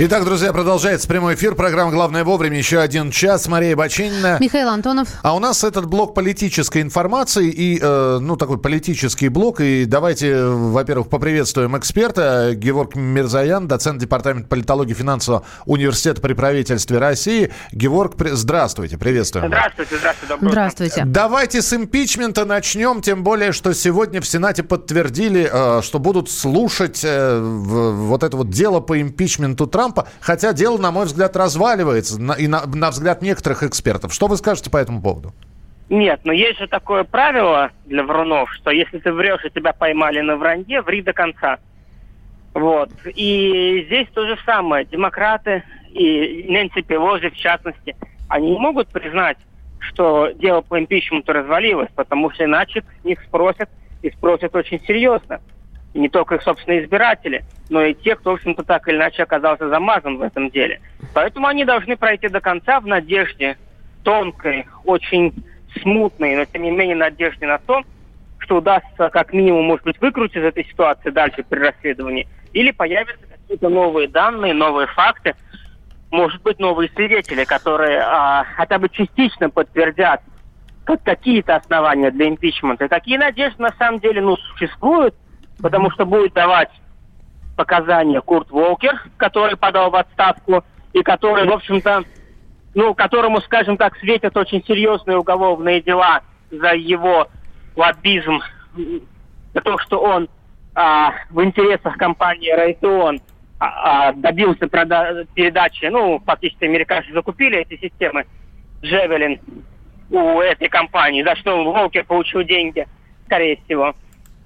Итак, друзья, продолжается прямой эфир. Программа «Главное вовремя». Еще один час. Мария Бачинина. Михаил Антонов. А у нас этот блок политической информации и, э, ну, такой политический блок. И давайте, во-первых, поприветствуем эксперта. Геворг Мирзаян, доцент Департамента политологии финансового университета при правительстве России. Геворг, здравствуйте, приветствуем. Здравствуйте, здравствуйте. Добрый здравствуйте. Давайте с импичмента начнем, тем более, что сегодня в Сенате подтвердили, э, что будут слушать э, вот это вот дело по импичменту Трампа Трампа, хотя дело, на мой взгляд, разваливается, на, и на, на взгляд некоторых экспертов. Что вы скажете по этому поводу? Нет, но есть же такое правило для врунов, что если ты врешь и тебя поймали на вранье, ври до конца. Вот. И здесь то же самое. Демократы и Нэнси Пелози, в частности, они не могут признать, что дело по импичменту развалилось, потому что иначе с них спросят, и спросят очень серьезно. Не только их собственные избиратели – но и те, кто, в общем-то, так или иначе оказался замазан в этом деле. Поэтому они должны пройти до конца в надежде тонкой, очень смутной, но тем не менее надежде на то, что удастся как минимум, может быть, выкрутить из этой ситуации дальше при расследовании, или появятся какие-то новые данные, новые факты, может быть, новые свидетели, которые а, хотя бы частично подтвердят как какие-то основания для импичмента. И такие надежды на самом деле ну, существуют, потому что будет давать показания Курт Волкер, который подал в отставку и который, в общем-то, ну, которому, скажем так, светят очень серьезные уголовные дела за его лоббизм, за то, что он а, в интересах компании Райтеон а, а, добился прода- передачи, ну, фактически американцы закупили эти системы Джевелин у этой компании, за что Волкер получил деньги, скорее всего.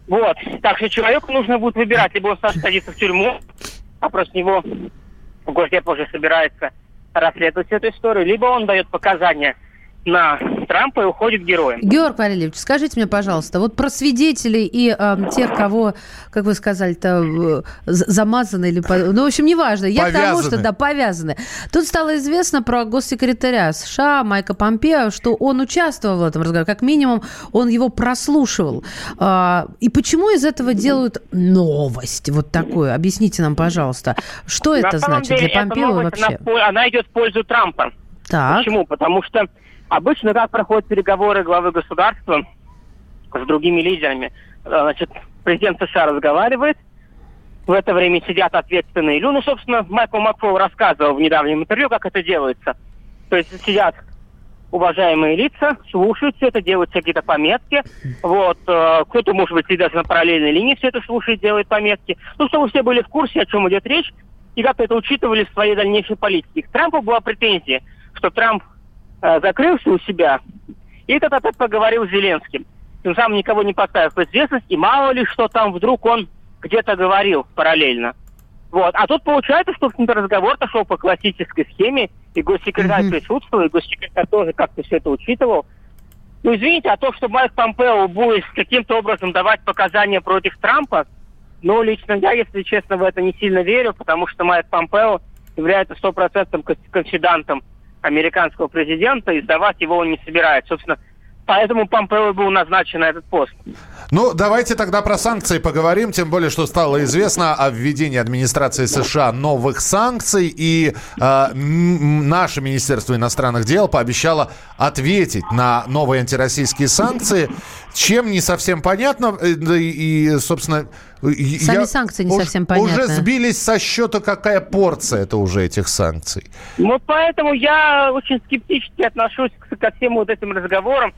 Вот. Так что человеку нужно будет выбирать. Либо он садится в тюрьму, а против него Госдеп уже собирается расследовать эту историю, либо он дает показания на Трампа и уходит героем. Георг Валерьевич, скажите мне, пожалуйста, вот про свидетелей и э, тех, кого, как вы сказали-то, э, замазаны или... Ну, в общем, неважно. Я повязаны. к тому, что, да, повязаны. Тут стало известно про госсекретаря США Майка Помпео, что он участвовал в этом разговоре. Как минимум, он его прослушивал. Э, и почему из этого делают новость вот такую? Объясните нам, пожалуйста. Что на это значит деле, для Помпео вообще? Она, она идет в пользу Трампа. Так. Почему? Потому что Обычно как проходят переговоры главы государства с другими лидерами? Э, значит, президент США разговаривает, в это время сидят ответственные люди. Ну, собственно, Майкл Макфол рассказывал в недавнем интервью, как это делается. То есть сидят уважаемые лица, слушают все это, делают какие-то пометки. Вот, э, кто-то, может быть, даже на параллельной линии все это слушает, делает пометки. Ну, чтобы все были в курсе, о чем идет речь, и как-то это учитывали в своей дальнейшей политике. К Трампу была претензия, что Трамп закрылся у себя и этот опять поговорил с Зеленским. Тем самым никого не поставив в известность, и мало ли, что там вдруг он где-то говорил параллельно. Вот. А тут получается, что, в общем-то, разговор шел по классической схеме, и госсекретарь mm-hmm. присутствовал, и госсекретарь тоже как-то все это учитывал. Ну, извините, а то, что Майк Помпео будет каким-то образом давать показания против Трампа, ну, лично я, если честно, в это не сильно верю, потому что Майк Помпео является стопроцентным конфидантом американского президента, и сдавать его он не собирается. Собственно, поэтому Помпео был назначен на этот пост. Ну, давайте тогда про санкции поговорим, тем более, что стало известно о введении администрации США новых санкций, и э, наше Министерство иностранных дел пообещало ответить на новые антироссийские санкции, чем не совсем понятно, э, и, и собственно... Сами я, санкции не уж, совсем понятны. Уже сбились со счета, какая порция это уже этих санкций. Вот поэтому я очень скептически отношусь к, ко всем вот этим разговорам,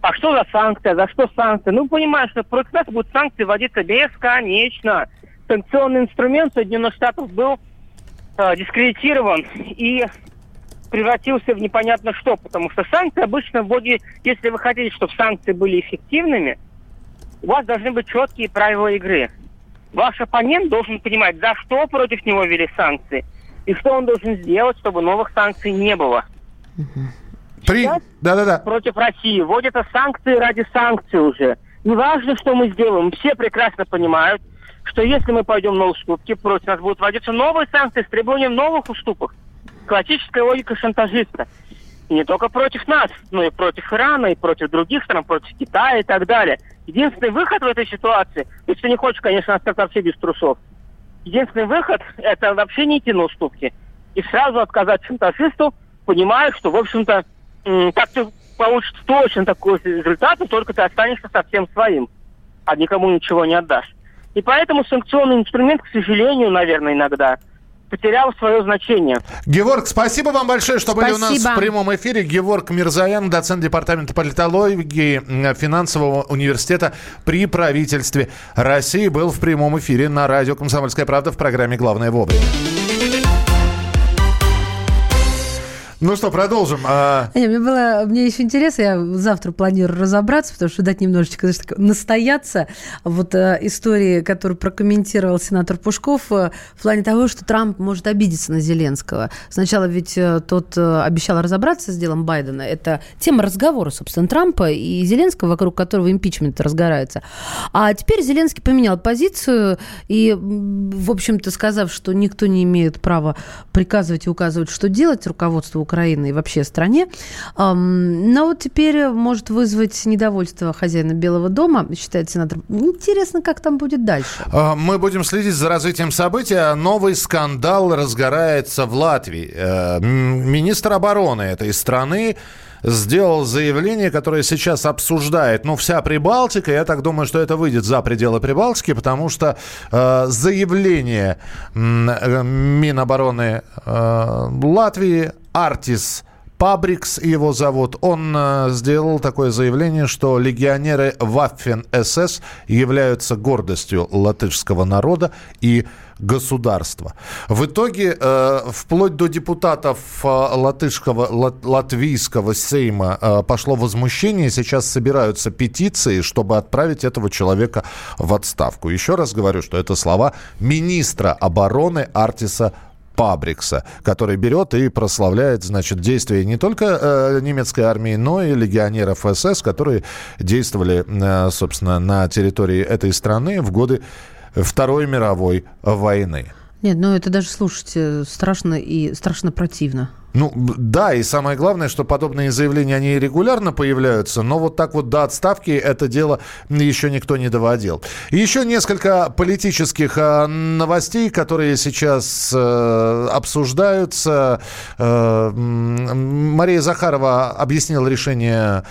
а что за санкция, за что санкции? Ну, понимаешь, что против нас будут санкции вводиться бесконечно. Санкционный инструмент Соединенных Штатов был э, дискредитирован и превратился в непонятно что, потому что санкции обычно вводят, если вы хотите, чтобы санкции были эффективными, у вас должны быть четкие правила игры. Ваш оппонент должен понимать, за что против него ввели санкции, и что он должен сделать, чтобы новых санкций не было. При... Да, да, да. Против России вводятся санкции ради санкций уже. Неважно, что мы сделаем, все прекрасно понимают, что если мы пойдем на уступки, против нас будут вводиться новые санкции с требованием новых уступок. Классическая логика шантажиста. И не только против нас, но и против Ирана, и против других стран, против Китая и так далее. Единственный выход в этой ситуации, если ты не хочешь, конечно, остаться вообще без трусов, единственный выход – это вообще не идти на уступки. И сразу отказать шантажисту, понимая, что, в общем-то, так ты получишь точно такой результат, только ты останешься совсем своим, а никому ничего не отдашь. И поэтому санкционный инструмент, к сожалению, наверное, иногда потерял свое значение. Геворг, спасибо вам большое, что спасибо. были у нас в прямом эфире. Геворг Мирзаян, доцент департамента политологии финансового университета при правительстве России, был в прямом эфире на радио «Комсомольская правда» в программе «Главное вовремя». Ну что, продолжим. А... Не, мне было, мне еще интересно, я завтра планирую разобраться, потому что дать немножечко знаешь, настояться вот э, истории, которую прокомментировал сенатор Пушков э, в плане того, что Трамп может обидеться на Зеленского. Сначала ведь э, тот э, обещал разобраться с делом Байдена. Это тема разговора, собственно, Трампа и Зеленского, вокруг которого импичмент разгорается. А теперь Зеленский поменял позицию и, в общем-то, сказав, что никто не имеет права приказывать и указывать, что делать руководству Украины и вообще стране. Но вот теперь может вызвать недовольство хозяина Белого дома, считает сенатор. Интересно, как там будет дальше. А, мы будем следить за развитием событий. Новый скандал разгорается в Латвии. Э, министр обороны этой страны сделал заявление, которое сейчас обсуждает, ну, вся Прибалтика. Я так думаю, что это выйдет за пределы Прибалтики, потому что э, заявление э, Минобороны э, Латвии Артис Пабрикс его зовут, он э, сделал такое заявление, что легионеры Waffen-СС являются гордостью латышского народа и государства. В итоге, э, вплоть до депутатов э, латышского, лат, латвийского сейма пошло возмущение. Сейчас собираются петиции, чтобы отправить этого человека в отставку. Еще раз говорю, что это слова министра обороны Артиса Пабрикса, который берет и прославляет, значит, действия не только э, немецкой армии, но и легионеров СС, которые действовали, э, собственно, на территории этой страны в годы Второй мировой войны. Нет, ну это даже слушать страшно и страшно противно. Ну, да, и самое главное, что подобные заявления, они регулярно появляются, но вот так вот до отставки это дело еще никто не доводил. Еще несколько политических э, новостей, которые сейчас э, обсуждаются. Э, Мария Захарова объяснила решение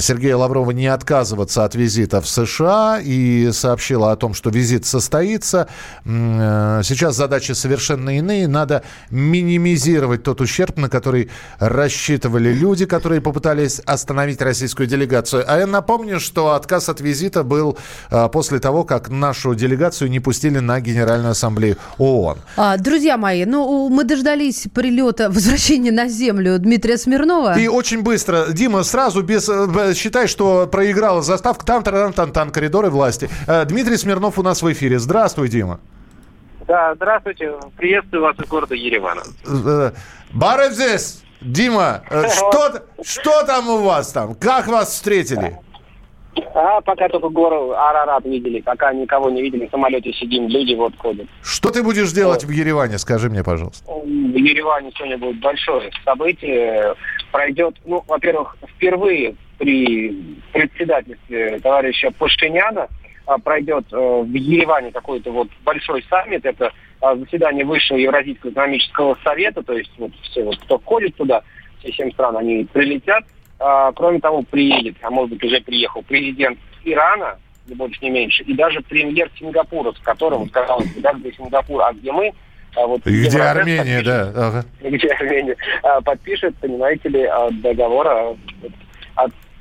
Сергея Лаврова не отказываться от визита в США и сообщила о том, что визит состоится. Э, сейчас задачи совершенно иные. Надо минимизировать тот ущерб, на который рассчитывали люди, которые попытались остановить российскую делегацию. А я напомню, что отказ от визита был э, после того, как нашу делегацию не пустили на Генеральную Ассамблею ООН. А, друзья мои, ну мы дождались прилета, возвращения на Землю Дмитрия Смирнова. И очень быстро, Дима, сразу без считай, что проиграла заставка. Там, там, там, там, коридоры власти. Э, Дмитрий Смирнов у нас в эфире. Здравствуй, Дима. Да, здравствуйте. Приветствую вас из города Еревана. Э, Баров здесь. Дима, э, что, что там у вас там? Как вас встретили? А, пока только гору Арарат видели. Пока никого не видели. В самолете сидим, люди вот ходят. Что ты будешь делать вот. в Ереване? Скажи мне, пожалуйста. В Ереване сегодня будет большое событие. Пройдет, ну, во-первых, впервые при председательстве товарища Пашиняна а, пройдет э, в Ереване какой-то вот большой саммит. Это а, заседание Высшего Евразийского экономического совета, то есть вот все, вот, кто входит туда, все семь стран, они прилетят. А, кроме того, приедет, а может быть уже приехал, президент Ирана, не больше, не меньше, и даже премьер Сингапура, с которым сказал, да, где Сингапур, а где мы, вот и где Армения, да. Ага. Где Армения. Подпишет, понимаете ли, договор о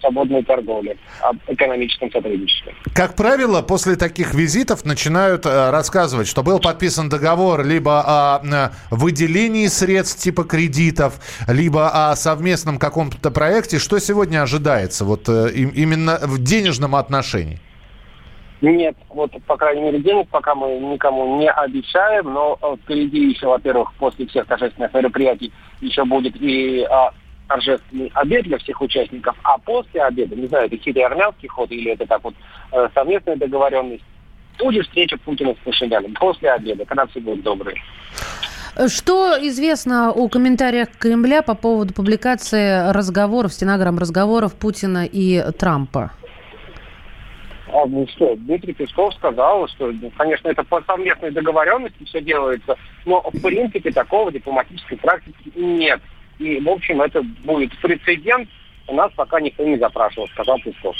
свободной торговли, об экономическом сотрудничестве. Как правило, после таких визитов начинают э, рассказывать, что был подписан договор либо о э, выделении средств типа кредитов, либо о совместном каком-то проекте. Что сегодня ожидается вот э, именно в денежном отношении? Нет, вот, по крайней мере, денег пока мы никому не обещаем, но впереди еще, во-первых, после всех торжественных мероприятий еще будет и а, торжественный обед для всех участников, а после обеда, не знаю, это хитрый армянский ход или это так вот э, совместная договоренность, будет встреча Путина с Пашиняном после обеда, когда все будут добрые. Что известно о комментариях Кремля по поводу публикации разговоров, стенограмм разговоров Путина и Трампа? А, ну что, Дмитрий Песков сказал, что, ну, конечно, это по совместной договоренности все делается, но в принципе такого дипломатической практики нет. И, в общем, это будет прецедент, у нас пока никто не запрашивал, сказал Песков.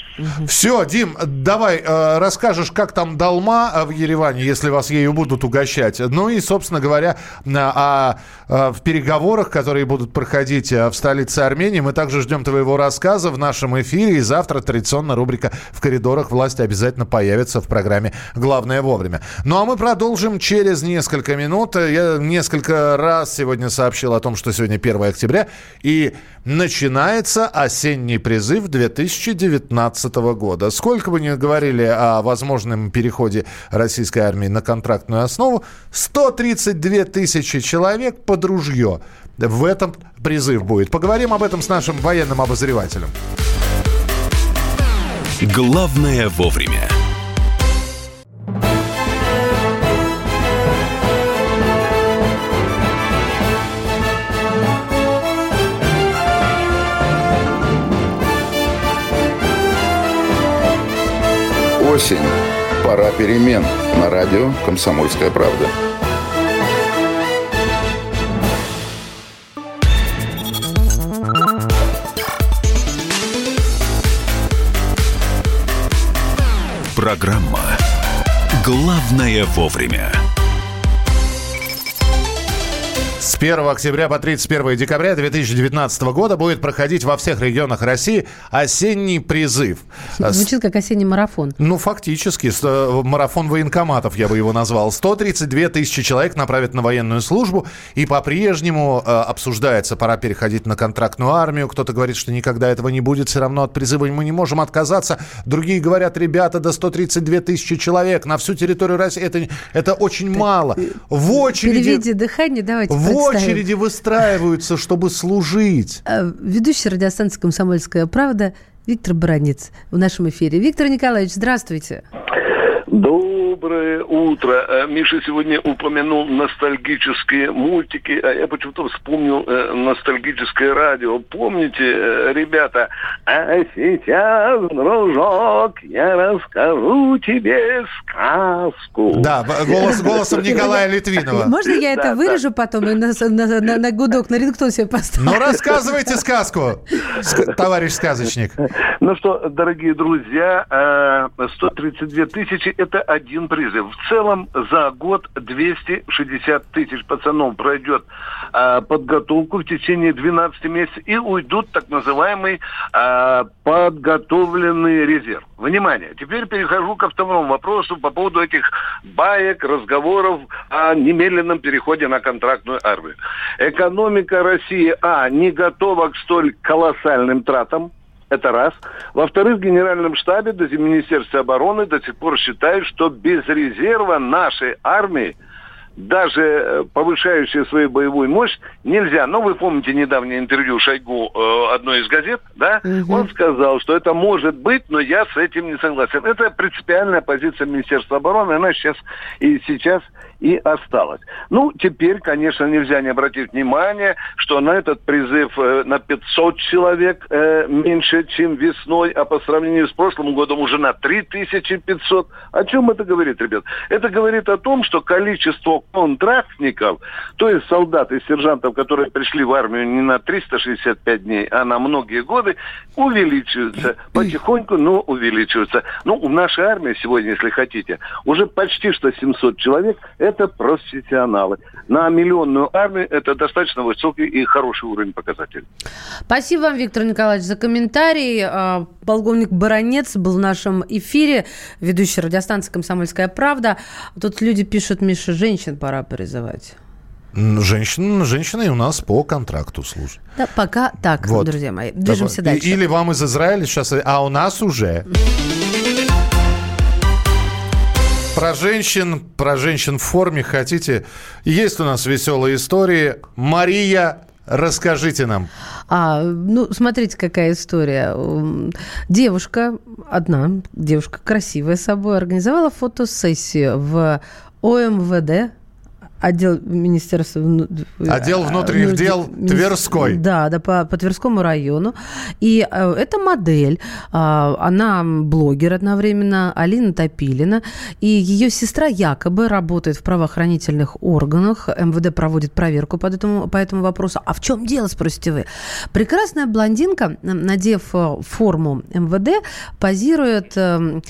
Все, Дим, давай э, расскажешь, как там долма э, в Ереване, если вас ею будут угощать. Ну и, собственно говоря, о, о, в переговорах, которые будут проходить э, в столице Армении, мы также ждем твоего рассказа в нашем эфире. И завтра традиционно рубрика «В коридорах власти» обязательно появится в программе «Главное вовремя». Ну а мы продолжим через несколько минут. Я несколько раз сегодня сообщил о том, что сегодня 1 октября, и начинается осенний призыв 2019 года. Сколько бы ни говорили о возможном переходе российской армии на контрактную основу, 132 тысячи человек под ружье. В этом призыв будет. Поговорим об этом с нашим военным обозревателем. Главное вовремя. Осень. Пора перемен. На радио «Комсомольская правда». Программа «Главное вовремя». С 1 октября по 31 декабря 2019 года будет проходить во всех регионах России осенний призыв. Звучит как осенний марафон. Ну, фактически. Э, марафон военкоматов, я бы его назвал. 132 тысячи человек направят на военную службу. И по-прежнему э, обсуждается, пора переходить на контрактную армию. Кто-то говорит, что никогда этого не будет. Все равно от призыва мы не можем отказаться. Другие говорят, ребята, до 132 тысячи человек на всю территорию России. Это, это очень так, мало. В очереди... Переведи дыхание, давайте В очереди выстраиваются, чтобы служить. Ведущий радиостанции «Комсомольская правда» Виктор Баранец в нашем эфире. Виктор Николаевич, здравствуйте. Доброе утро. Э, Миша сегодня упомянул ностальгические мультики, а я почему-то вспомнил э, ностальгическое радио. Помните, э, ребята, а сейчас, дружок, я расскажу тебе сказку. Да, голос, голосом Николая Литвинова. Можно я это вырежу потом и на, на, на, на гудок, на рингтон себе поставлю? Ну, рассказывайте сказку, товарищ сказочник. Ну что, дорогие друзья, 132 тысячи это один призыв. В целом за год 260 тысяч пацанов пройдет э, подготовку в течение 12 месяцев и уйдут так называемый э, подготовленный резерв. Внимание, теперь перехожу ко второму вопросу по поводу этих баек, разговоров о немедленном переходе на контрактную армию. Экономика России, а, не готова к столь колоссальным тратам, это раз. Во-вторых, в Генеральном штабе, до Министерства обороны до сих пор считают, что без резерва нашей армии даже э, повышающие свою боевую мощь нельзя. Но вы помните недавнее интервью Шойгу э, одной из газет, да? Угу. Он сказал, что это может быть, но я с этим не согласен. Это принципиальная позиция Министерства обороны, она сейчас и сейчас и осталось. Ну, теперь, конечно, нельзя не обратить внимание, что на этот призыв э, на 500 человек э, меньше, чем весной, а по сравнению с прошлым годом уже на 3500. О чем это говорит, ребят? Это говорит о том, что количество контрактников, то есть солдат и сержантов, которые пришли в армию не на 365 дней, а на многие годы, увеличивается. Потихоньку, но увеличивается. Ну, в нашей армии сегодня, если хотите, уже почти что 700 человек – это профессионалы. На миллионную армию это достаточно высокий и хороший уровень показателей. Спасибо вам, Виктор Николаевич, за комментарий. А, полковник Баранец был в нашем эфире, ведущий радиостанции «Комсомольская правда». Тут люди пишут, Миша, женщин пора призывать. Женщин, женщины у нас по контракту служат. Да, пока так, вот. друзья мои. Движемся Давай. дальше. Или вам из Израиля сейчас, а у нас уже. Про женщин, про женщин в форме хотите? Есть у нас веселые истории. Мария, расскажите нам. А, ну, смотрите, какая история. Девушка, одна девушка, красивая собой, организовала фотосессию в ОМВД отдел Министерства... Отдел внутренних дел Тверской. Да, да, по, по Тверскому району. И э, эта модель, э, она блогер одновременно, Алина Топилина, и ее сестра якобы работает в правоохранительных органах. МВД проводит проверку по этому, по этому вопросу. А в чем дело, спросите вы? Прекрасная блондинка, надев э, форму МВД, позирует... Э,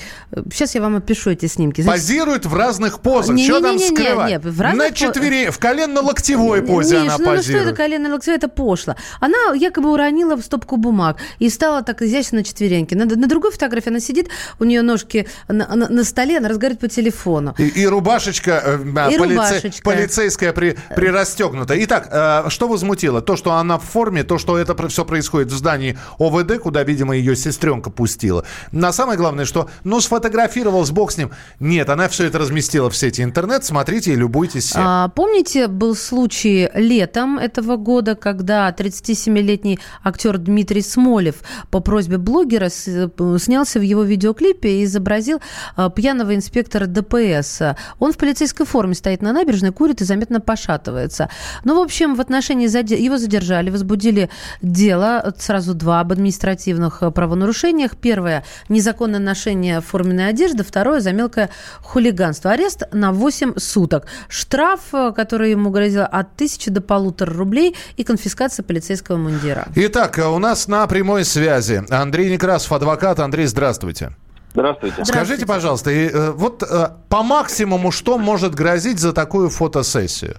сейчас я вам опишу эти снимки. Позирует в разных позах. Не, что не, там не, скрывать? Не, не, в разных четвере, в коленно-локтевой позе Миш, она ну, позирует. ну что это колено-локтевой? Это пошло. Она якобы уронила в стопку бумаг и стала так изящно на четвереньки. На, на другой фотографии она сидит, у нее ножки на, на, на столе, она разговаривает по телефону. И, и рубашечка, э, и полице, рубашечка. полицейская при, прирастегнута. Итак, э, что возмутило? То, что она в форме, то, что это все происходит в здании ОВД, куда, видимо, ее сестренка пустила. На самое главное, что, ну, сфотографировал, с бог с ним. Нет, она все это разместила в сети интернет. Смотрите и любуйтесь. А, помните, был случай летом этого года, когда 37-летний актер Дмитрий Смолев по просьбе блогера снялся в его видеоклипе и изобразил а, пьяного инспектора ДПС. Он в полицейской форме стоит на набережной, курит и заметно пошатывается. Ну, в общем, в отношении его задержали, возбудили дело, сразу два, об административных правонарушениях. Первое – незаконное ношение форменной одежды. Второе – за мелкое хулиганство. Арест на 8 суток. Штраф, который ему грозил от тысячи до полутора рублей и конфискация полицейского мундира. Итак, у нас на прямой связи Андрей Некрасов, адвокат. Андрей, здравствуйте. Здравствуйте. Скажите, пожалуйста, э, вот э, по максимуму что может грозить за такую фотосессию?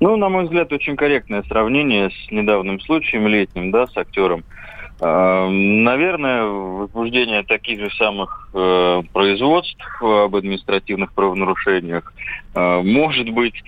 Ну, на мой взгляд, очень корректное сравнение с недавним случаем летним, да, с актером. Э, наверное, возбуждение таких же самых э, производств об административных правонарушениях э, может быть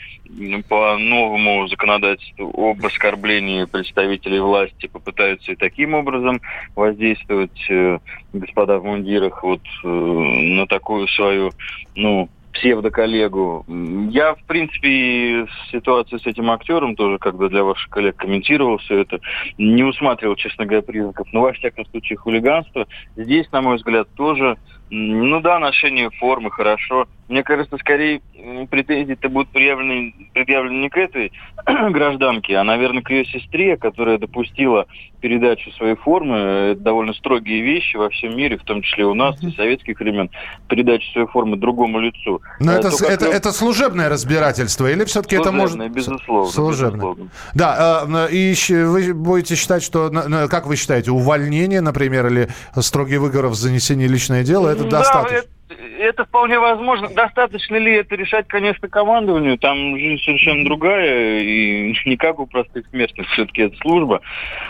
по новому законодательству об оскорблении представителей власти попытаются и таким образом воздействовать э, господа в мундирах вот э, на такую свою, ну, псевдоколлегу. Я, в принципе, ситуацию с этим актером тоже, когда для ваших коллег комментировал все это, не усматривал, честно говоря, признаков. Но, во всяком случае, хулиганство здесь, на мой взгляд, тоже ну да, ношение формы хорошо. Мне кажется, скорее претензии-то будут предъявлены, предъявлены не к этой гражданке, а, наверное, к ее сестре, которая допустила передачу своей формы. Это довольно строгие вещи во всем мире, в том числе у нас, и советских времен, передачу своей формы другому лицу. Но это, это, это, это служебное разбирательство или все-таки это может... безусловно. Служебное. Безусловно. Да, а, и вы будете считать, что, как вы считаете, увольнение, например, или строгий выговор в занесении личное дело, это да, достаточно? Это, это вполне возможно. Достаточно ли это решать, конечно, командованию? Там жизнь совершенно другая, и не как у простых смертных. Все-таки это служба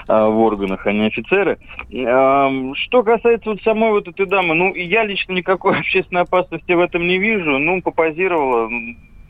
а, в органах, а не офицеры. А, что касается вот самой вот этой дамы, ну, я лично никакой общественной опасности в этом не вижу. Ну, попозировала,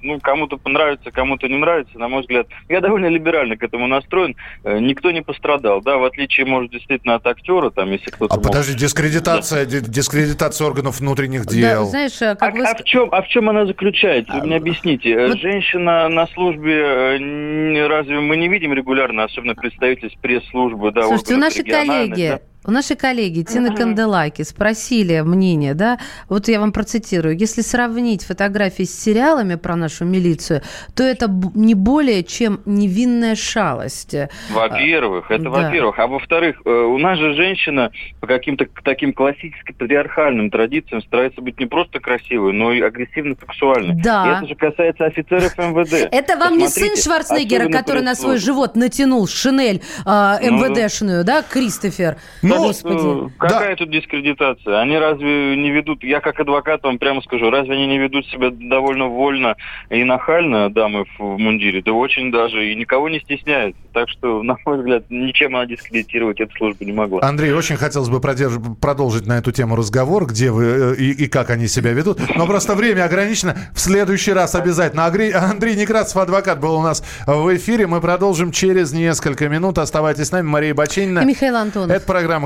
ну, кому-то понравится, кому-то не нравится, на мой взгляд. Я довольно либерально к этому настроен. Э, никто не пострадал, да, в отличие, может, действительно от актера, там, если кто-то... А мог... подожди, дискредитация, да. дискредитация органов внутренних дел. Да, знаешь, э, как а, вы... а, в чем, а в чем она заключается? Вы мне объясните. Э, вот... Женщина на службе, разве мы не видим регулярно, особенно представитель пресс-службы, да, Слушайте, у нашей коллеги... Да? У нашей коллеги Тины. Канделаки спросили мнение, да, вот я вам процитирую, если сравнить фотографии с сериалами про нашу милицию, то это не более чем невинная шалость. Во-первых, это да. во-первых. А во-вторых, э, у нас же женщина по каким-то таким классическим патриархальным традициям старается быть не просто красивой, но и агрессивно-сексуальной. Да. И это же касается офицеров МВД. Это вам не сын Шварценеггера, который на свой живот натянул шинель МВДшную, ну, да, Кристофер? Ну, ну, Господи. Э, какая да. тут дискредитация? Они разве не ведут, я как адвокат вам прямо скажу, разве они не ведут себя довольно вольно и нахально, дамы в мундире? Да очень даже, и никого не стесняются. Так что, на мой взгляд, ничем она дискредитировать эту службу не могла. Андрей, очень хотелось бы продерж... продолжить на эту тему разговор, где вы э, и, и как они себя ведут. Но просто время ограничено. В следующий раз обязательно. Андрей Некрасов, адвокат, был у нас в эфире. Мы продолжим через несколько минут. Оставайтесь с нами. Мария Бачинина. И Михаил Антонов. Это программа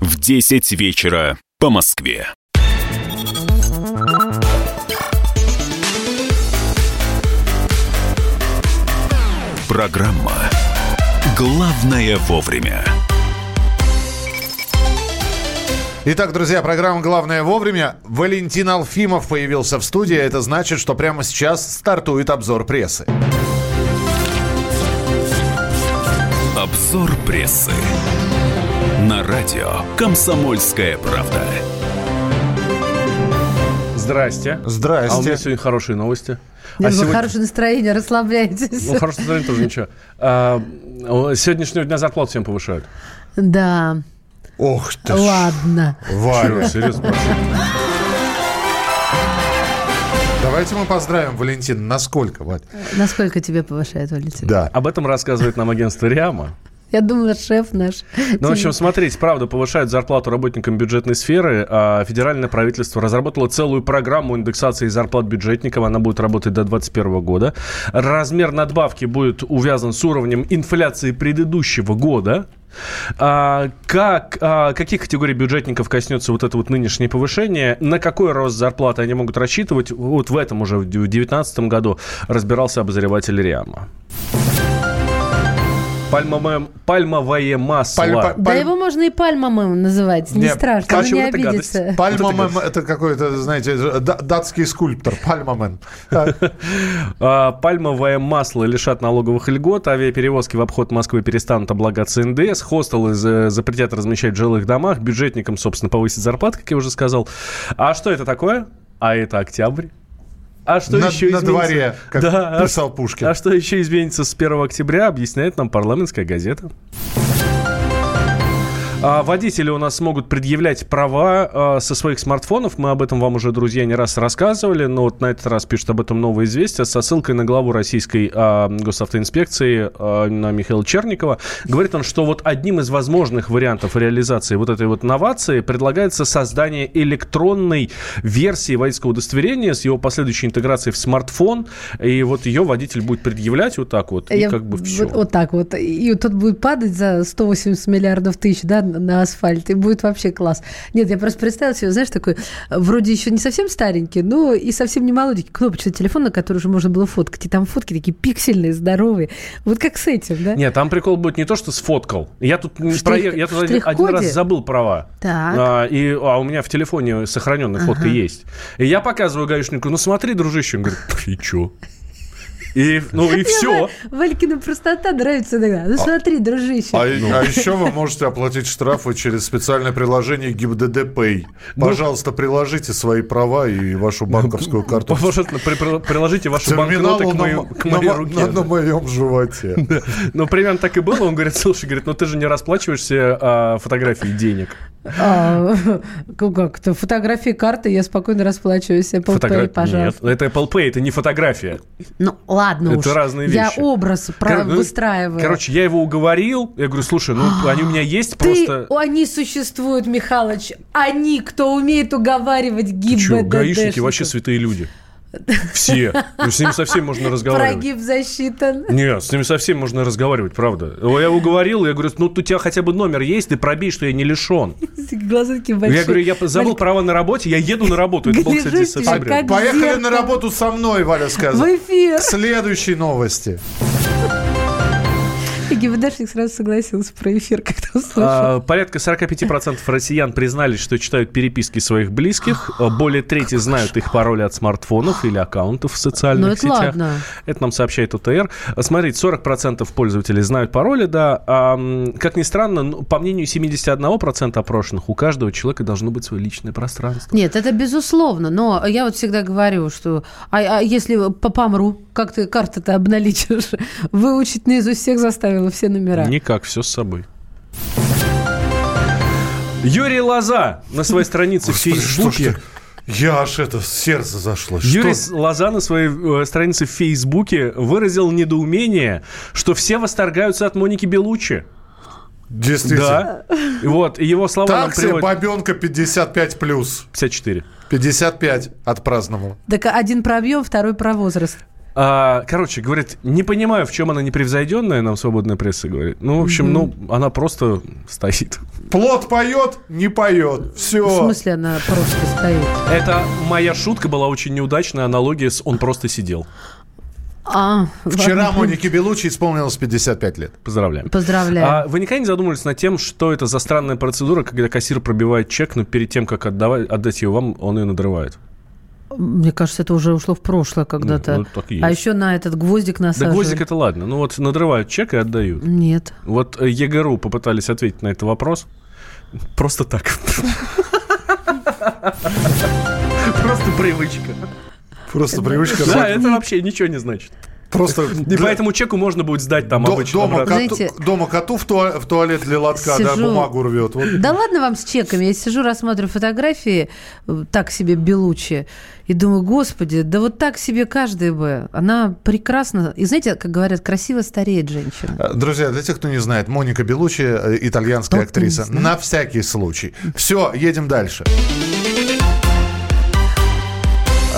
в 10 вечера по Москве. Программа «Главное вовремя». Итак, друзья, программа «Главное вовремя». Валентин Алфимов появился в студии. Это значит, что прямо сейчас стартует обзор прессы. Обзор прессы. На радио «Комсомольская правда». Здрасте. Здрасте. А у меня сегодня хорошие новости. Нет, а вы сегодня... хорошее настроение, расслабляйтесь. Ну, хорошее настроение тоже ничего. А, с сегодняшнего дня зарплату всем повышают. Да. Ох ты ж, Ладно. Валя. Серьезно. Давайте мы поздравим Валентина. Насколько, Валь? Насколько тебе повышает, Валентин? Да. Об этом рассказывает нам агентство Риама. Я думала, шеф наш. Ну, в общем, смотрите, правда, повышают зарплату работникам бюджетной сферы. А федеральное правительство разработало целую программу индексации зарплат бюджетникам. Она будет работать до 2021 года. Размер надбавки будет увязан с уровнем инфляции предыдущего года. А, как, а, каких категорий бюджетников коснется вот это вот нынешнее повышение? На какой рост зарплаты они могут рассчитывать? Вот в этом уже в 2019 году разбирался обозреватель РИАМа. Пальмовое, пальмовое масло. Паль- Да его можно и пальмомым называть, не Нет, страшно, почему не это обидится. Пальмамен это какой-то, знаете, да- датский скульптор. Пальмамен. Так. А, Пальмовое масло лишат налоговых льгот, авиаперевозки в обход Москвы перестанут облагаться НДС, хостелы за- запретят размещать в жилых домах, бюджетникам, собственно, повысить зарплаты, как я уже сказал. А что это такое? А это октябрь. А что На- еще на изменится? дворе, как а писал Пушкин. А что еще изменится с 1 октября, объясняет нам парламентская газета. А водители у нас смогут предъявлять права а, со своих смартфонов. Мы об этом вам уже, друзья, не раз рассказывали. Но вот на этот раз пишет об этом новое известие со ссылкой на главу российской а, госавтоинспекции на Михаила Черникова. Говорит он, что вот одним из возможных вариантов реализации вот этой вот новации предлагается создание электронной версии водительского удостоверения с его последующей интеграцией в смартфон. И вот ее водитель будет предъявлять вот так вот. И Я как бы все. Вот, вот так вот. И тут будет падать за 180 миллиардов тысяч, да, на асфальт. И будет вообще класс. Нет, я просто представила себе, знаешь, такой, вроде еще не совсем старенький, но и совсем не молоденький. Кнопочный телефон, на который уже можно было фоткать. И там фотки такие пиксельные, здоровые. Вот как с этим, да? Нет, там прикол будет не то, что сфоткал. Я тут, штрих- проех- я тут один, раз забыл права. Так. А, и, а у меня в телефоне сохраненная фотка есть. И я показываю гаишнику, ну смотри, дружище. Он говорит, и чё? И, ну и все. Валькина простота нравится иногда. Ну смотри, дружище. А, а еще вы можете оплатить штрафы через специальное приложение ГИБДД Pay. Ну. Пожалуйста, приложите свои права и вашу банковскую карту. Пожалуйста, при- при- приложите вашу Терминалу банкноту к, на, мою- мо- к моей мо- руке. на- на моем животе. Ну, примерно так и было. Он говорит, слушай, говорит, ну ты же не расплачиваешься а, фотографией денег. А, ну как это? Фотографии карты я спокойно расплачиваюсь. Apple Pay, Фотогра- пожалуйста. Нет, это Apple Pay, это не фотография. Ну, ладно Это уж. разные Я вещи. образ про- Кор- ну, выстраиваю. Короче, я его уговорил. Я говорю, слушай, ну они у меня есть Ты, просто... они существуют, Михалыч. Они, кто умеет уговаривать ГИБДД. гаишники вообще святые люди. Все. Ну, с ними совсем можно разговаривать. ГИБ засчитан. Нет, с ними совсем можно разговаривать, правда. Я уговорил, я говорю, ну, у тебя хотя бы номер есть, ты пробей, что я не лишен. Глаза такие большие. Я говорю, я забыл Валик, права на работе, я еду на работу. Это было, кстати, совсем Поехали на работу со мной, Валя В сказала. эфир. К следующей новости. ГИБДшник сразу согласился про эфир, когда услышал. А, Порядка 45% россиян признались, что читают переписки своих близких. А, Более трети знают их пароли от смартфонов или аккаунтов в социальных Ну, это сетях. ладно. Это нам сообщает УТР. А, Смотрите, 40% пользователей знают пароли, да. А, как ни странно, ну, по мнению 71% опрошенных, у каждого человека должно быть свое личное пространство. Нет, это безусловно, но я вот всегда говорю, что а, а если по- помру, как ты карты-то обналичишь? Выучить наизусть всех заставила, все номера. Никак, все с собой. Юрий Лоза на своей странице в Фейсбуке. Я аж это, сердце зашло. Юрий Что? Лоза на своей э, странице в Фейсбуке выразил недоумение, что все восторгаются от Моники Белучи. Действительно. Да. Вот, и его слова нам Такси, приводят... бабенка 55 плюс. 54. 55 отпраздновал. Так один про объем, второй про возраст. А, короче, говорит, не понимаю, в чем она непревзойденная, нам свободная пресса говорит. Ну, в общем, ну, она просто стоит. Плод поет, не поет. Все. В смысле она просто стоит? Это моя шутка была очень неудачная, аналогия с «он просто сидел». А, Вчера Монике Белучи исполнилось 55 лет. Поздравляем. Поздравляю. А вы никогда не задумывались над тем, что это за странная процедура, когда кассир пробивает чек, но перед тем, как отдавать, отдать его вам, он ее надрывает? Мне кажется, это уже ушло в прошлое когда-то. Ну, ну, так и а еще на этот гвоздик Да насаживают. гвоздик это ладно. Ну вот надрывают чек и отдают. Нет. Вот э, ЕГРУ попытались ответить на этот вопрос. Просто так. Просто привычка. Просто привычка. Да, это вообще ничего не значит. Просто И по этому чеку можно будет сдать там обычно дома, коту, Знаете, дома коту в, туа- в туалет для лотка, да, бумагу рвет. Вот. Да ладно вам с чеками. Я сижу, рассматриваю фотографии, э, так себе Белучи, и думаю, господи, да вот так себе каждый бы. Она прекрасно... И знаете, как говорят, красиво стареет женщина. Э, Друзья, для тех, кто не знает, Моника Белучи, э, итальянская Тот актриса. На всякий случай. Все, едем дальше.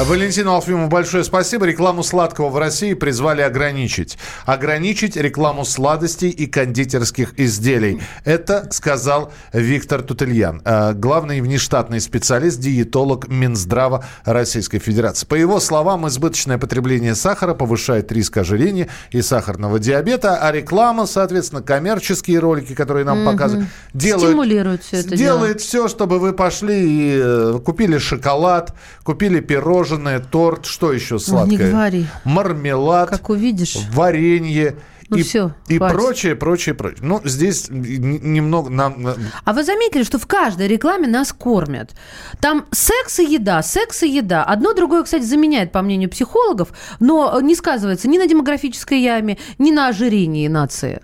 Валентину Алфимову большое спасибо. Рекламу сладкого в России призвали ограничить. Ограничить рекламу сладостей и кондитерских изделий. Это сказал Виктор Тутельян, э, главный внештатный специалист, диетолог Минздрава Российской Федерации. По его словам, избыточное потребление сахара повышает риск ожирения и сахарного диабета, а реклама, соответственно, коммерческие ролики, которые нам показывают, делают, Стимулирует все это дело. делает все, чтобы вы пошли и э, купили шоколад, купили пирожное, торт, что еще сладкое? не говори. Мармелад, Как увидишь. варенье. Ну и, всё, и хватит. прочее, прочее, прочее. Ну, здесь немного нам... А вы заметили, что в каждой рекламе нас кормят? Там секс и еда, секс и еда. Одно другое, кстати, заменяет, по мнению психологов, но не сказывается ни на демографической яме, ни на ожирении нации.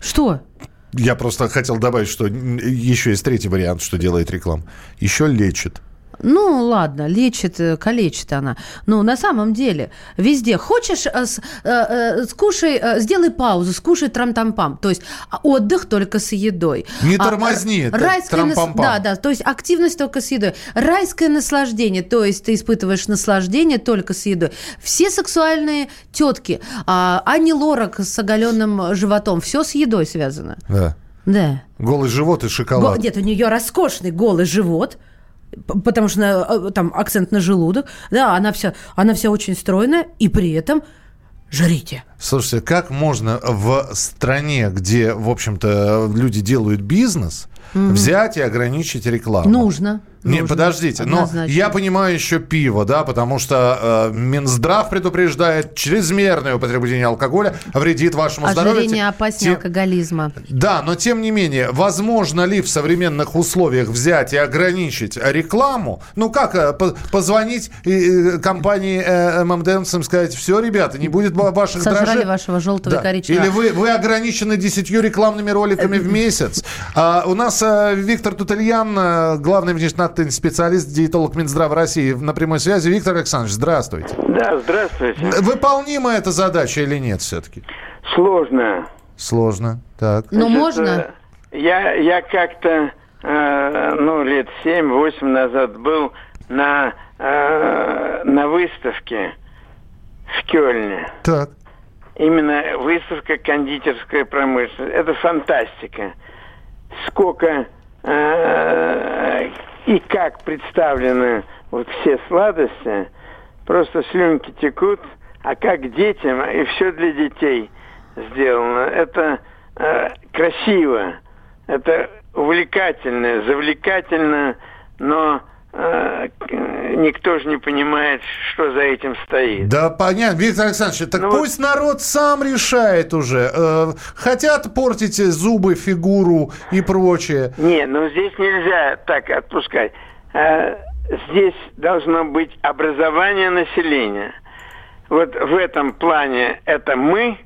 Что? Я просто хотел добавить, что еще есть третий вариант, что делает реклама. Еще лечит. Ну, ладно, лечит, э, калечит она. Но на самом деле, везде. Хочешь, э, э, скушай, сделай паузу, скушай трам-там-пам. То есть а, отдых только с едой. Не А, тормозни, это райское нас-. Да, да, то есть активность только с едой. Райское наслаждение, то есть ты испытываешь наслаждение только с едой. Все сексуальные тетки, а, Ани Лорак с оголенным животом, все с едой связано. Да. Да. Голый живот и шоколад. Го- Нет, у нее роскошный голый живот, потому что э, там акцент на желудок. Да, она вся, она вся очень стройная, и при этом жрите. Слушайте, как можно в стране, где, в общем-то, люди делают бизнес, взять и ограничить рекламу? Нужно. Не, нужно, подождите, но однозначно. я понимаю еще пиво, да, потому что э, Минздрав предупреждает, чрезмерное употребление алкоголя вредит вашему здоровью. Ожирение опаснее те- алкоголизма. Да, но тем не менее, возможно ли в современных условиях взять и ограничить рекламу? Ну как, э, по- позвонить э, э, компании э, ММДМС и сказать, все, ребята, не будет ва- ваших Сожрали дрожжей». вашего желтого и Да. коричневого. Или вы, вы ограничены десятью рекламными роликами в месяц. А, у нас э, Виктор Тутельян, э, главный внештатный специалист, диетолог Минздрава России на прямой связи. Виктор Александрович, здравствуйте. Да, здравствуйте. Выполнима эта задача или нет все-таки? Сложно. Сложно. Так. Но Значит, можно? э, Я, я как-то, э, ну, лет 7-8 назад был на, э, на выставке в Кёльне. Так. Именно выставка кондитерская промышленность. Это фантастика. Сколько э, и как представлены вот все сладости, просто слюнки текут, а как детям, и все для детей сделано. Это э, красиво, это увлекательно, завлекательно, но э, никто же не понимает, что за этим стоит. Да, понятно. Виктор Александрович, так Ну вот- пусть народ сам решает уже. Э, хотят портить зубы, фигуру и прочее. Не, ну здесь нельзя так отпускать. Э, Здесь должно быть образование населения. Вот в этом плане это мы,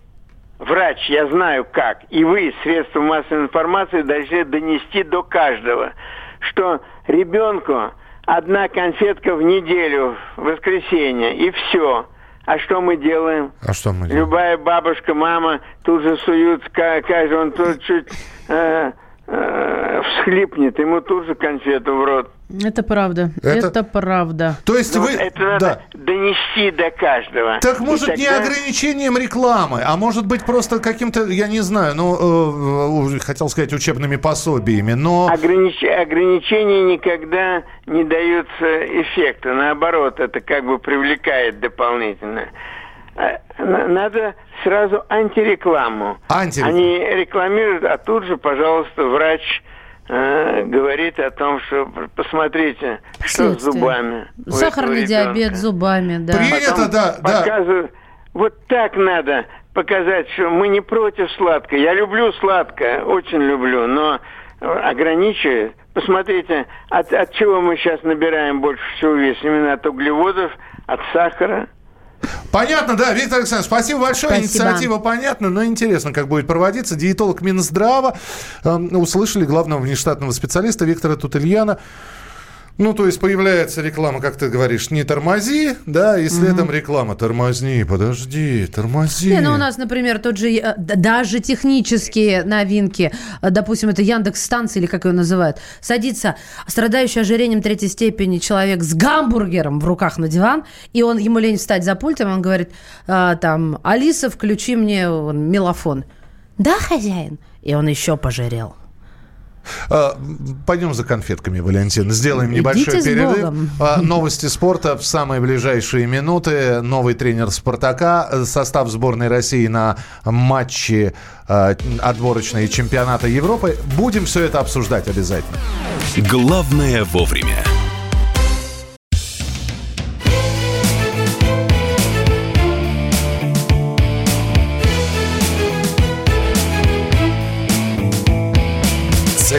врач, я знаю как, и вы, средства массовой информации, должны донести до каждого, что ребенку одна конфетка в неделю, в воскресенье, и все. А что мы делаем? А что мы делаем? Любая бабушка, мама тут же суют ка- каждый, он тут чуть э, э, всхлипнет, ему тут же конфету в рот. Это правда. Это, это правда. То есть Но вы... Это надо да. донести до каждого. Так может тогда... не ограничением рекламы, а может быть просто каким-то, я не знаю, ну, э, хотел сказать учебными пособиями, но... Огранич... Ограничения никогда не даются эффекта. Наоборот, это как бы привлекает дополнительно. А, надо сразу антирекламу. Антирекламу. Они рекламируют, а тут же, пожалуйста, врач э, говорит о том, что посмотрите, что с зубами. Сахарный диабет, зубами, да. Принято, Потом да, показывают, да. Вот так надо показать, что мы не против сладкого. Я люблю сладкое, очень люблю, но ограничивает. Посмотрите, от, от чего мы сейчас набираем больше всего вес? Именно от углеводов, от сахара. Понятно, да, Виктор Александрович, спасибо большое. Спасибо. Инициатива понятна, но интересно, как будет проводиться. Диетолог Минздрава. Э, услышали главного внештатного специалиста Виктора Тутельяна. Ну, то есть появляется реклама, как ты говоришь, не тормози, да, и следом mm-hmm. реклама тормозни, подожди, тормози. Не, ну у нас, например, тот же, э, даже технические новинки, э, допустим, это Яндекс станция или как ее называют, садится страдающий ожирением третьей степени человек с гамбургером в руках на диван, и он ему лень встать за пультом, он говорит, а, там, Алиса, включи мне мелофон. Да, хозяин? И он еще пожирел. А, пойдем за конфетками, Валентин. Сделаем небольшой Идите перерыв. А, новости спорта в самые ближайшие минуты. Новый тренер «Спартака». Состав сборной России на матче а, отборочные чемпионата Европы. Будем все это обсуждать обязательно. Главное вовремя.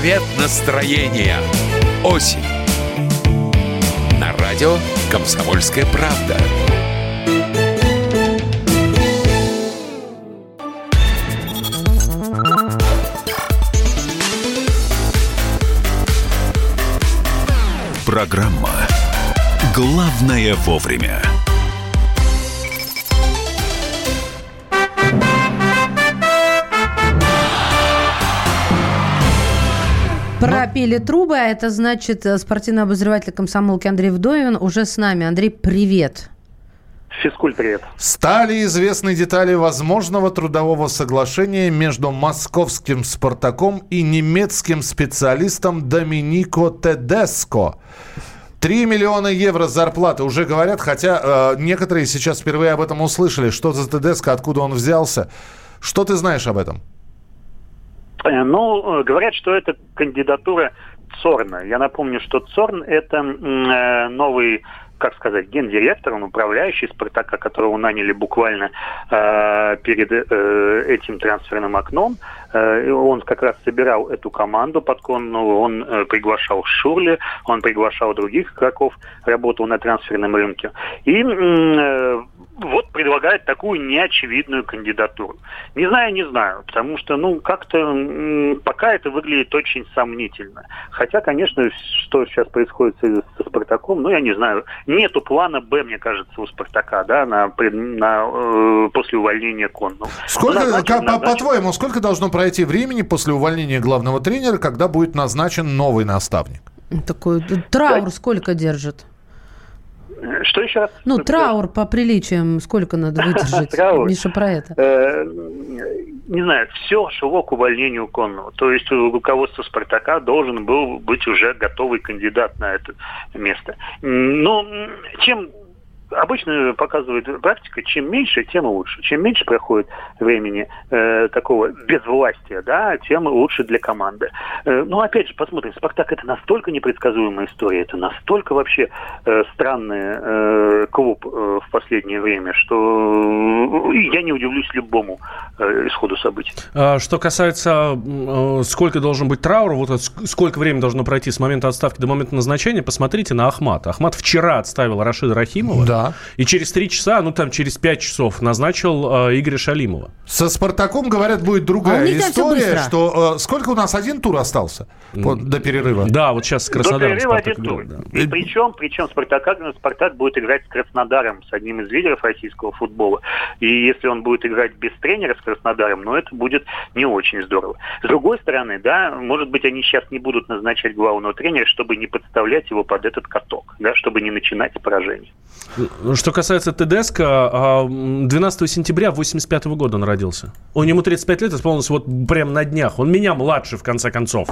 Цвет настроения. Осень. На радио «Комсомольская правда». Программа «Главное вовремя». Пропили трубы, а это значит э, спортивный обозреватель комсомолки Андрей Вдовин уже с нами. Андрей, привет. Физкуль, привет. Стали известны детали возможного трудового соглашения между московским «Спартаком» и немецким специалистом Доминико Тедеско. Три миллиона евро зарплаты уже говорят, хотя э, некоторые сейчас впервые об этом услышали. Что за Тедеско, откуда он взялся? Что ты знаешь об этом? Э, ну, э, говорят, что это кандидатура Цорна. Я напомню, что Цорн это э, новый как сказать, гендиректор, он управляющий Спартака, которого наняли буквально э, перед э, этим трансферным окном. Э, он как раз собирал эту команду подконную, он э, приглашал Шурли, он приглашал других игроков, работал на трансферном рынке. И э, вот предлагает такую неочевидную кандидатуру. Не знаю, не знаю, потому что, ну, как-то пока это выглядит очень сомнительно. Хотя, конечно, что сейчас происходит со Спартаком, ну, я не знаю, нету плана Б, мне кажется, у Спартака, да, на, на, э, после увольнения Конну. Сколько, назначен, как, по-твоему, сколько должно пройти времени после увольнения главного тренера, когда будет назначен новый наставник? Такой траур да. сколько держит? Что еще раз? Ну, траур по приличиям сколько надо выдержать? Траур. Миша про это. Э, не знаю, все шло к увольнению Конного. То есть руководство «Спартака» должен был быть уже готовый кандидат на это место. Но чем обычно показывает практика, чем меньше, тем лучше. Чем меньше проходит времени э, такого безвластия, да, тем лучше для команды. Э, ну, опять же, посмотрим, «Спартак» это настолько непредсказуемая история, это настолько вообще э, странный э, клуб э, в последнее время, что э, я не удивлюсь любому э, исходу событий. А, что касается, э, сколько должен быть траур, вот сколько времени должно пройти с момента отставки до момента назначения, посмотрите на Ахмата. Ахмат вчера отставил Рашида Рахимова. Да Да. И через три часа, ну там через пять часов назначил э, Игоря Шалимова. Со «Спартаком», говорят, будет другая а история, что э, сколько у нас один тур остался по, до перерыва? Да, вот сейчас с Краснодаром. До перерыва один тур. Да. И причем, причем Спартак, Спартак будет играть с Краснодаром, с одним из лидеров российского футбола. И если он будет играть без тренера с Краснодаром, ну это будет не очень здорово. С другой стороны, да, может быть, они сейчас не будут назначать главного тренера, чтобы не подставлять его под этот каток, да, чтобы не начинать с поражений. Что касается Тедеско, 12 а, сентября 85 года он родился. Он ему 35 лет исполнилось вот прямо на днях. Он меня младше, в конце концов.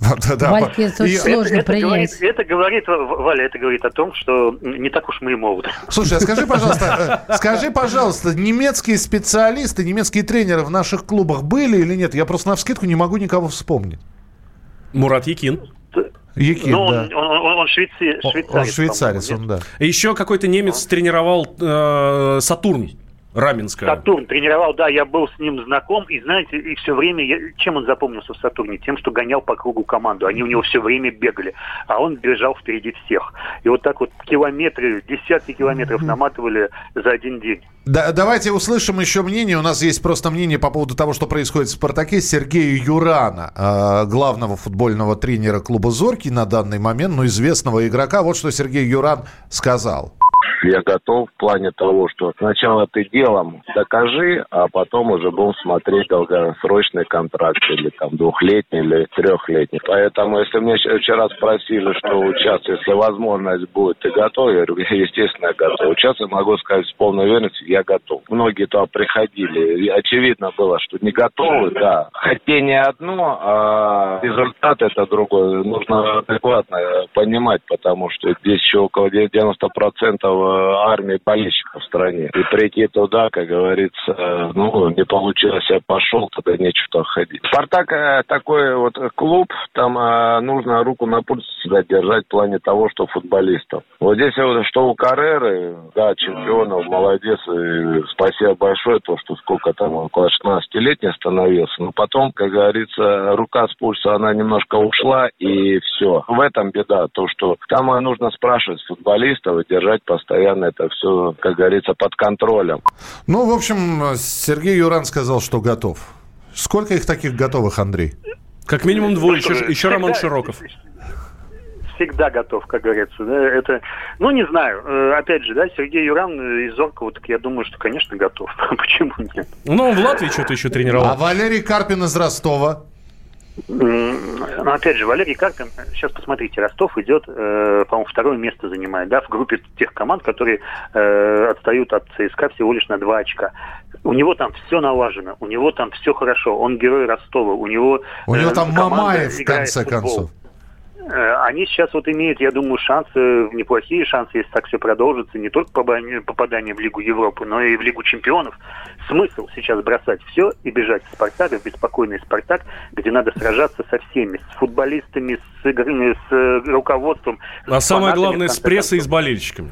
Да, да. Вальке это очень сложно это, принять. Это говорит, это говорит, Валя, это говорит о том, что не так уж мы и молоды. Слушай, а скажи, пожалуйста, э, скажи, пожалуйста, немецкие специалисты, немецкие тренеры в наших клубах были или нет? Я просто на вскидку не могу никого вспомнить. Мурат Якин. Якин, ну, да. он, он, он швейцарец. Он швейцарец, он, да. Еще какой-то немец тренировал э, Сатурн. Раменская. Сатурн тренировал, да, я был с ним знаком, и знаете, и все время, я, чем он запомнился в Сатурне? Тем, что гонял по кругу команду, они у него все время бегали, а он бежал впереди всех. И вот так вот километры, десятки километров наматывали за один день. Да, давайте услышим еще мнение. У нас есть просто мнение по поводу того, что происходит в «Спартаке» Сергея Юрана, э, главного футбольного тренера клуба «Зорки» на данный момент, но известного игрока. Вот что Сергей Юран сказал я готов в плане того, что сначала ты делом докажи, а потом уже будем смотреть долгосрочный контракт или там двухлетний или трехлетний. Поэтому, если мне вчера спросили, что участвовать, если возможность будет, ты готов? Я говорю, естественно, я готов. Участвовать могу сказать с полной уверенностью, я готов. Многие туда приходили, и очевидно было, что не готовы, да. Хотение одно, а результат это другое. Нужно адекватно понимать, потому что здесь еще около 90% армии болельщиков в стране. И прийти туда, как говорится, ну, не получилось, я пошел, тогда нечего ходить. «Спартак» э, такой вот клуб, там э, нужно руку на пульс всегда держать в плане того, что футболистов. Вот здесь вот, что у Карреры, да, чемпионов, молодец, и спасибо большое, то, что сколько там, около 16-летний становился. Но потом, как говорится, рука с пульса, она немножко ушла, и все. В этом беда, то, что там нужно спрашивать футболистов и держать постоянно постоянно это все, как говорится, под контролем. Ну, в общем, Сергей Юран сказал, что готов. Сколько их таких готовых, Андрей? Как минимум двое, еще, еще Роман Широков всегда готов, как говорится. Да, это, ну, не знаю. Э, опять же, да, Сергей Юран из Зоркова, так я думаю, что, конечно, готов. Почему нет? Ну, в Латвии что-то еще тренировал. А Валерий Карпин из Ростова? Но опять же, Валерий Карпин, сейчас посмотрите, Ростов идет, э, по-моему, второе место занимает, да, в группе тех команд, которые э, отстают от ЦСКА всего лишь на два очка. У него там все налажено, у него там все хорошо, он герой Ростова, у него... У него э, там Мамаев, в конце концов. Э, они сейчас вот имеют, я думаю, шансы, неплохие шансы, если так все продолжится, не только попадание в Лигу Европы, но и в Лигу Чемпионов. Смысл сейчас бросать все и бежать в «Спартак», в беспокойный «Спартак», где надо сражаться со всеми, с футболистами, с, с э, руководством. А самое главное, с прессой и с болельщиками.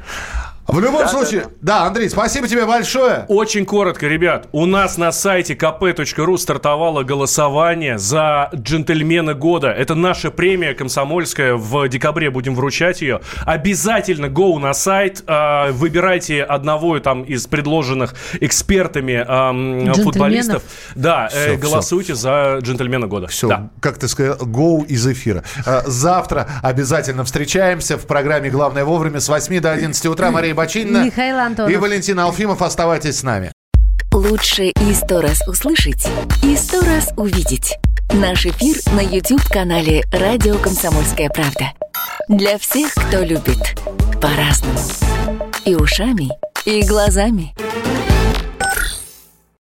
В любом да, случае, да, да. да, Андрей, спасибо тебе большое. Очень коротко, ребят. У нас на сайте kp.ru стартовало голосование за джентльмена года. Это наша премия комсомольская. В декабре будем вручать ее. Обязательно go на сайт, э, выбирайте одного там из предложенных экспертами э, футболистов. Да, все, э, голосуйте все. за джентльмена года. Все, да. как ты сказал, go из эфира. Э, завтра обязательно встречаемся в программе «Главное вовремя» с 8 до 11 утра. Мария Мария Бочинина Михаил Антонов. и Валентина Алфимов. Оставайтесь с нами. Лучше и сто раз услышать, и сто раз увидеть. Наш эфир на YouTube-канале «Радио Комсомольская правда». Для всех, кто любит по-разному. И ушами, и глазами.